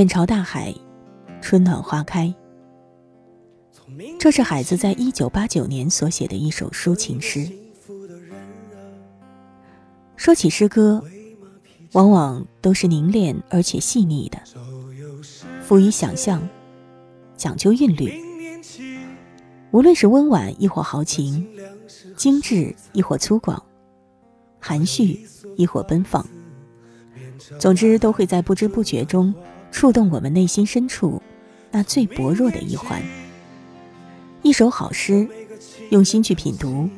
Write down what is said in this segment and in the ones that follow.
面朝大海，春暖花开。这是海子在一九八九年所写的一首抒情诗。说起诗歌，往往都是凝练而且细腻的，富于想象，讲究韵律。无论是温婉亦或豪情，精致亦或粗犷，含蓄亦或奔放，总之都会在不知不觉中。触动我们内心深处那最薄弱的一环。一首好诗，用心去品读，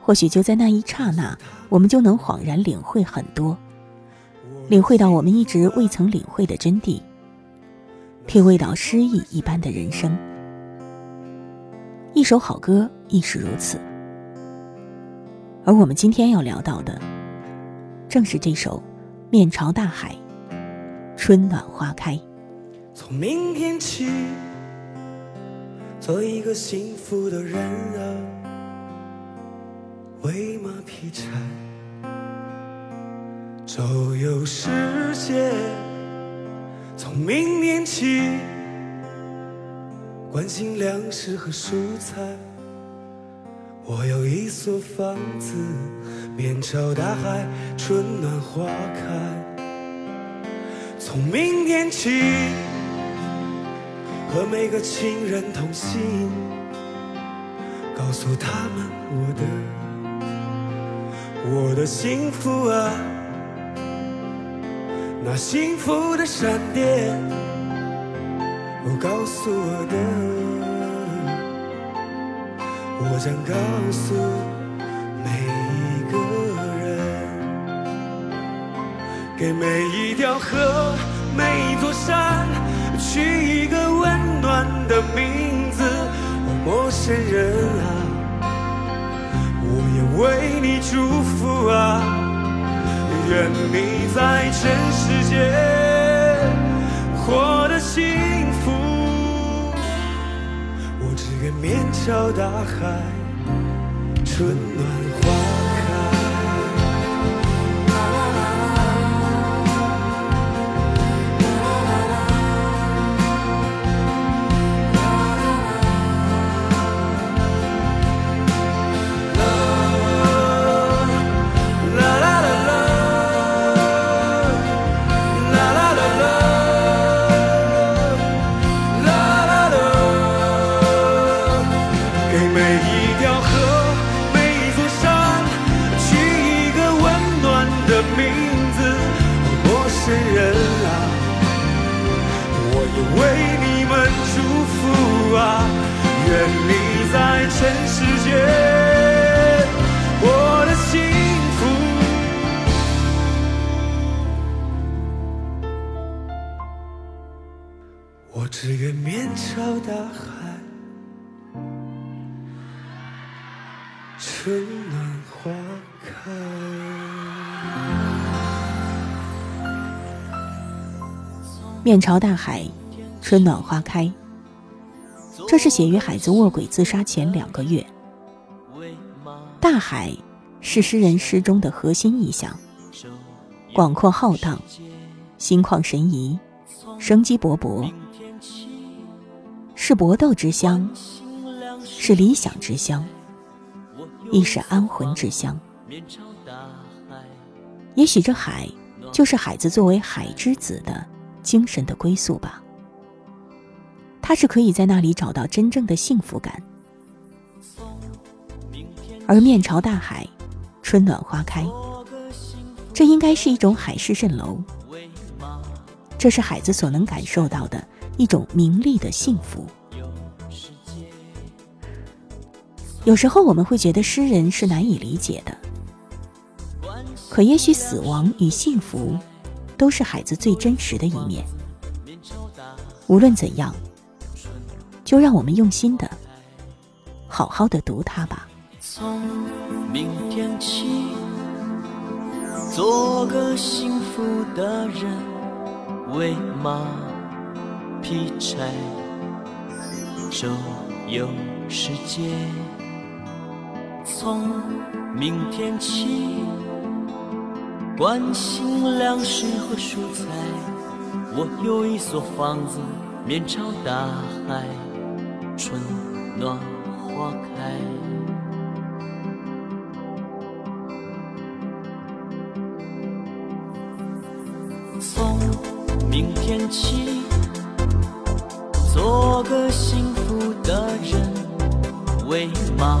或许就在那一刹那，我们就能恍然领会很多，领会到我们一直未曾领会的真谛，品味到诗意一般的人生。一首好歌亦是如此。而我们今天要聊到的，正是这首《面朝大海》。春暖花开。从明天起，做一个幸福的人啊，喂马劈柴，周游世界。从明年起，关心粮食和蔬菜。我有一所房子，面朝大海，春暖花开。从明天起，和每个亲人通信，告诉他们我的我的幸福啊，那幸福的闪电，我告诉我的，我将告诉给每一条河、每一座山取一个温暖的名字，陌生人啊，我也为你祝福啊，愿你在全世界活得幸福。我只愿面朝大海，春暖。大海，春暖花开。面朝大海，春暖花开。这是写于海子卧轨自杀前两个月。大海是诗人诗中的核心意象，广阔浩荡，心旷神怡，生机勃勃。是搏斗之乡，是理想之乡，亦是安魂之乡。也许这海，就是海子作为海之子的精神的归宿吧。他是可以在那里找到真正的幸福感。而面朝大海，春暖花开，这应该是一种海市蜃楼。这是海子所能感受到的。一种名利的幸福。有时候我们会觉得诗人是难以理解的，可也许死亡与幸福都是孩子最真实的一面。无论怎样，就让我们用心的、好好的读它吧。从明天起，做个幸福的人，喂马劈柴，周游世界。从明天起，关心粮食和蔬菜。我有一所房子，面朝大海，春暖花开。从明天起，做个幸福的人，喂马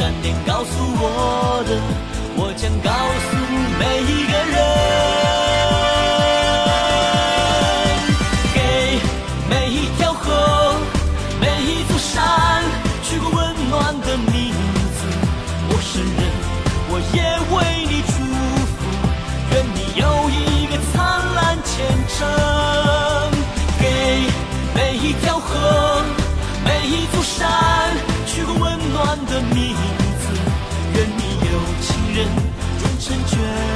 闪电告诉我的，我将告诉每一个人。人终成眷。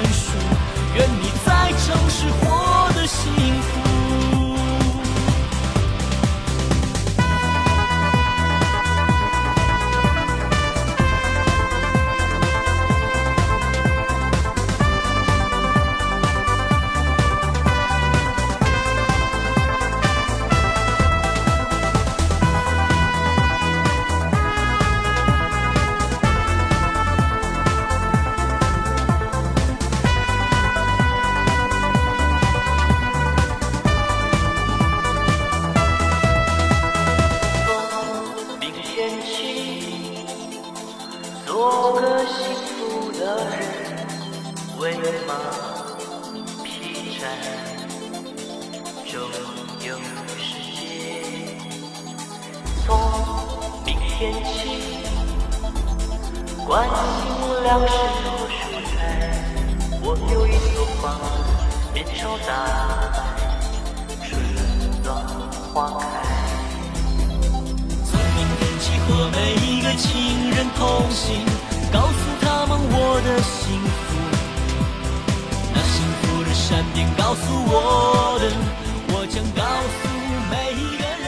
为马劈柴，周游世界。从明天起，关心粮食和蔬菜。我有一所房子，面朝大海，春暖花开。从明天起和每一个亲人同行，告诉他们我的心告诉我的，我将告诉每一个人。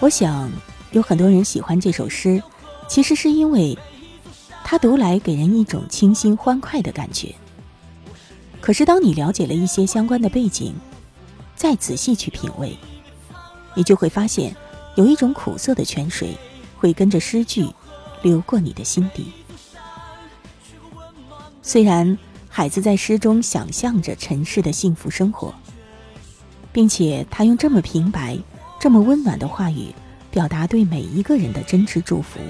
我想，有很多人喜欢这首诗，其实是因为它读来给人一种清新欢快的感觉。可是，当你了解了一些相关的背景，再仔细去品味，你就会发现，有一种苦涩的泉水会跟着诗句流过你的心底。虽然孩子在诗中想象着尘世的幸福生活，并且他用这么平白、这么温暖的话语表达对每一个人的真挚祝福，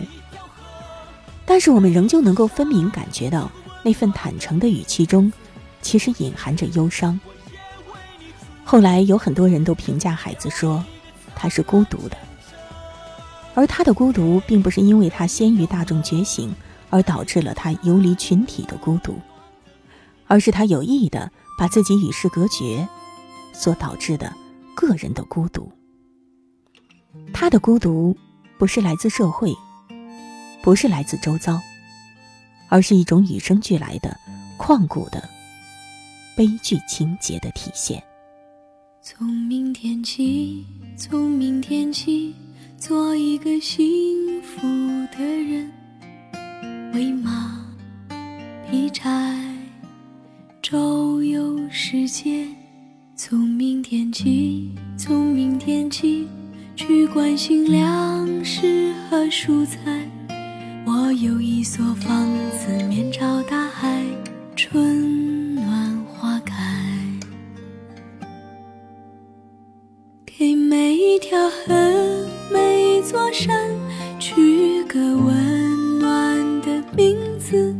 但是我们仍旧能够分明感觉到那份坦诚的语气中，其实隐含着忧伤。后来有很多人都评价孩子说，他是孤独的，而他的孤独并不是因为他先于大众觉醒而导致了他游离群体的孤独，而是他有意的把自己与世隔绝，所导致的个人的孤独。他的孤独不是来自社会，不是来自周遭，而是一种与生俱来的旷古的悲剧情节的体现。从明天起，从明天起，做一个幸福的人，为马劈柴，周游世界从明天起从明天起去关心粮食和蔬菜。我有一所房子面朝大海春暖花开。给每一条河每一座山取个温暖的名字。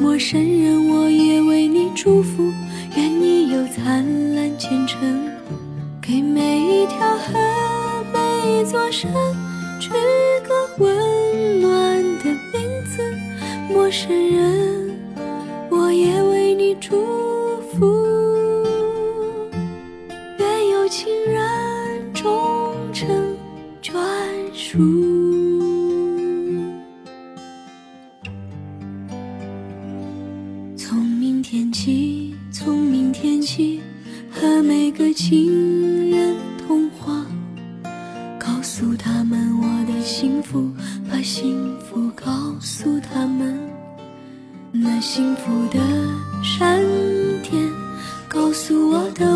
陌生人每幸福，把幸福告诉他们。那幸福的闪电，告诉我的，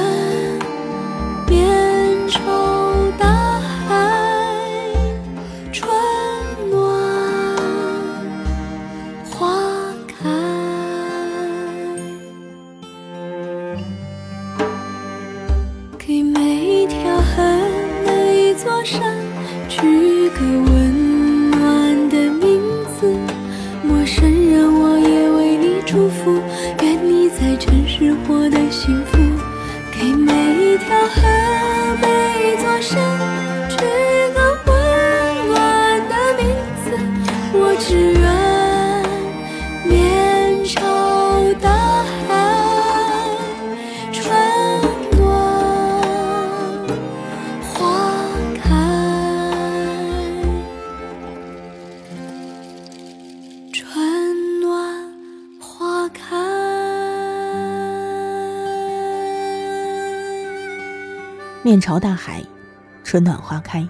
只面朝大海，春暖花开。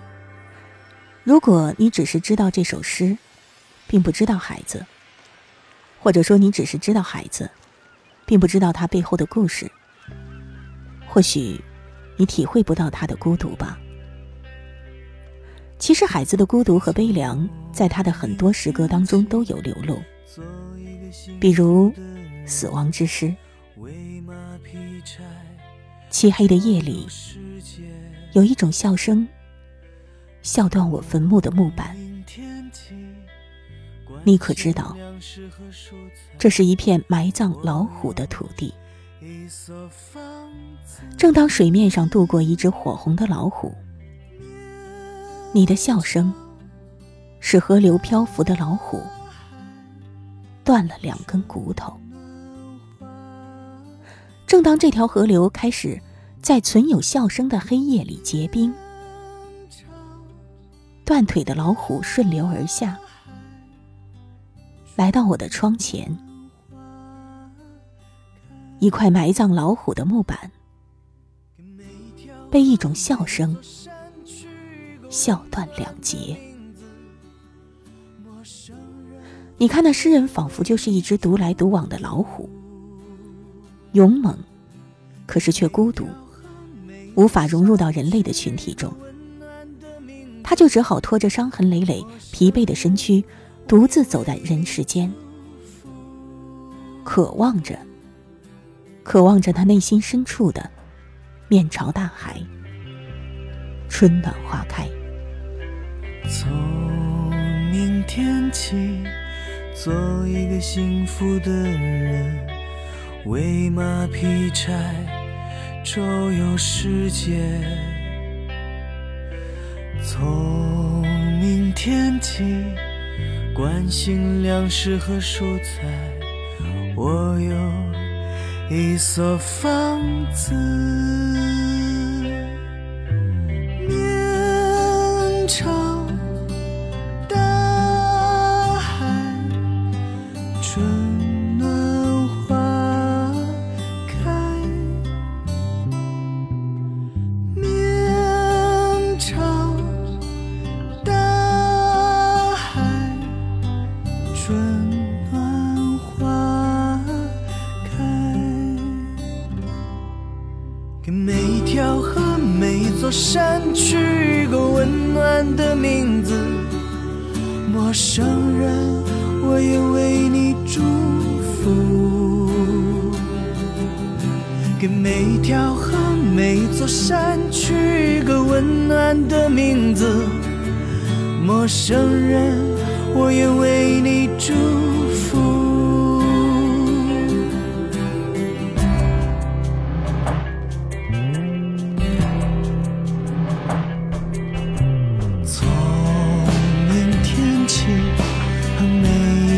如果你只是知道这首诗，并不知道孩子，或者说你只是知道孩子，并不知道他背后的故事，或许你体会不到他的孤独吧。其实，孩子的孤独和悲凉，在他的很多诗歌当中都有流露，比如《死亡之诗》。漆黑的夜里，有一种笑声，笑断我坟墓的木板。你可知道，这是一片埋葬老虎的土地。正当水面上渡过一只火红的老虎，你的笑声，使河流漂浮的老虎断了两根骨头。正当这条河流开始在存有笑声的黑夜里结冰，断腿的老虎顺流而下，来到我的窗前。一块埋葬老虎的木板，被一种笑声笑断两截。你看，那诗人仿佛就是一只独来独往的老虎，勇猛，可是却孤独，无法融入到人类的群体中。他就只好拖着伤痕累累、疲惫的身躯，独自走在人世间，渴望着，渴望着他内心深处的面朝大海，春暖花开。从明天起，做一个幸福的人，为马劈柴，周游世界。从明天起，关心粮食和蔬菜，我有一所房子。给每一条河、每一座山取一个温暖的名字。陌生人，我也为你祝福。从明天起，和每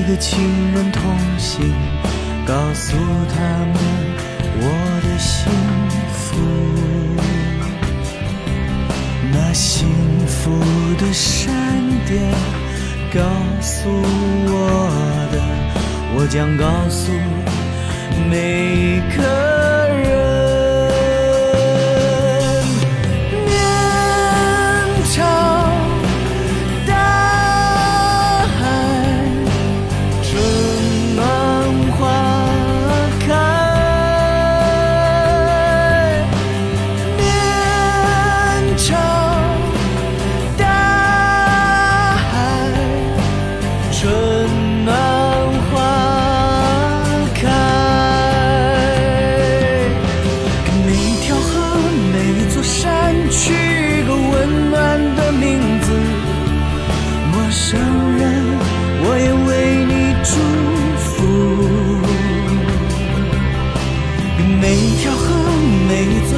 一个亲人同行，告诉他们我幸福。那幸福的闪电告诉我的，我将告诉每个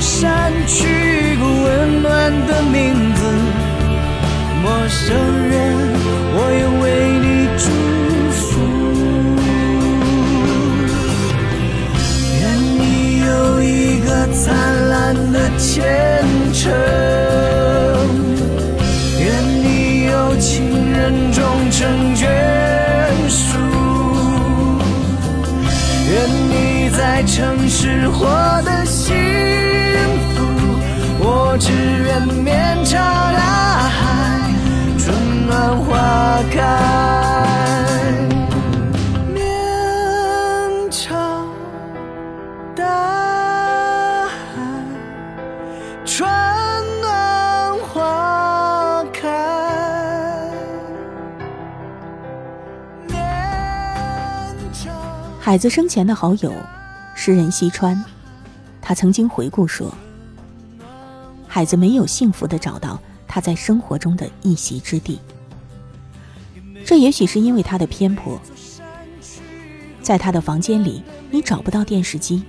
删去一个温暖的名字。陌生人，我也为你祝福。愿你有一个灿烂的前程，愿你有情人终成眷属，愿你在城市活得。我只愿面朝大海，春暖花开。面朝大海，春暖花开。面朝海子生前的好友，诗人西川，他曾经回顾说：“海子没有幸福的找到他在生活中的一席之地。这也许是因为他的偏颇，在他的房间里，你找不到电视机、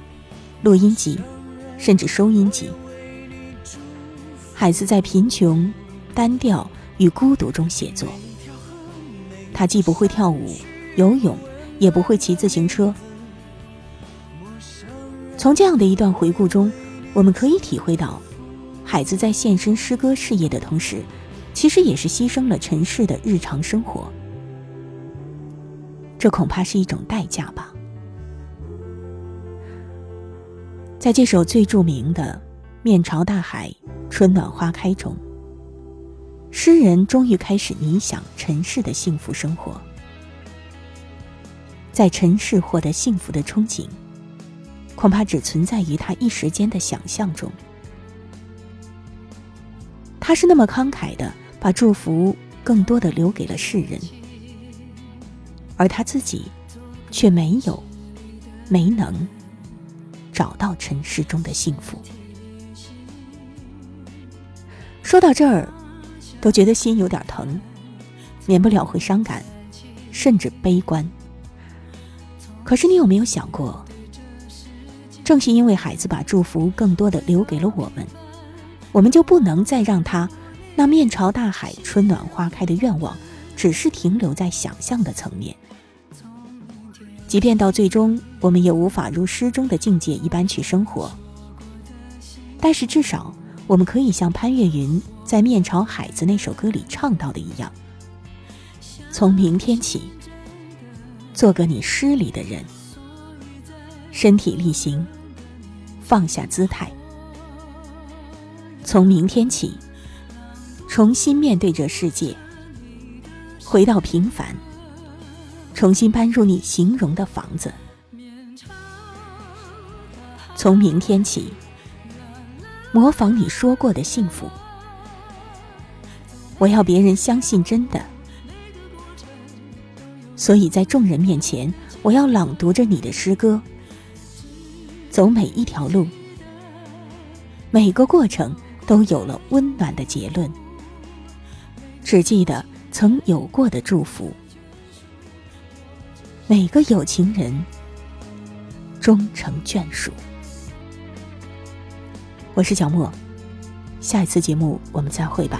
录音机，甚至收音机。海子在贫穷、单调与孤独中写作。他既不会跳舞、游泳，也不会骑自行车。从这样的一段回顾中，我们可以体会到，海子在献身诗歌事业的同时，其实也是牺牲了尘世的日常生活。这恐怕是一种代价吧。在这首最著名的《面朝大海，春暖花开》中，诗人终于开始理想尘世的幸福生活。在尘世获得幸福的憧憬，恐怕只存在于他一时间的想象中。他是那么慷慨的把祝福更多的留给了世人，而他自己却没有、没能找到尘世中的幸福。说到这儿，都觉得心有点疼，免不了会伤感，甚至悲观。可是你有没有想过，正是因为孩子把祝福更多的留给了我们，我们就不能再让他那面朝大海、春暖花开的愿望，只是停留在想象的层面。即便到最终我们也无法如诗中的境界一般去生活，但是至少我们可以像潘越云在《面朝海子》那首歌里唱到的一样：从明天起。做个你诗里的人，身体力行，放下姿态。从明天起，重新面对这世界，回到平凡，重新搬入你形容的房子。从明天起，模仿你说过的幸福。我要别人相信真的。所以在众人面前，我要朗读着你的诗歌。走每一条路。每个过程。都有了温暖的结论。只记得曾有过的祝福。每个有情人终成眷属。我是小莫下一次节目我们再会吧。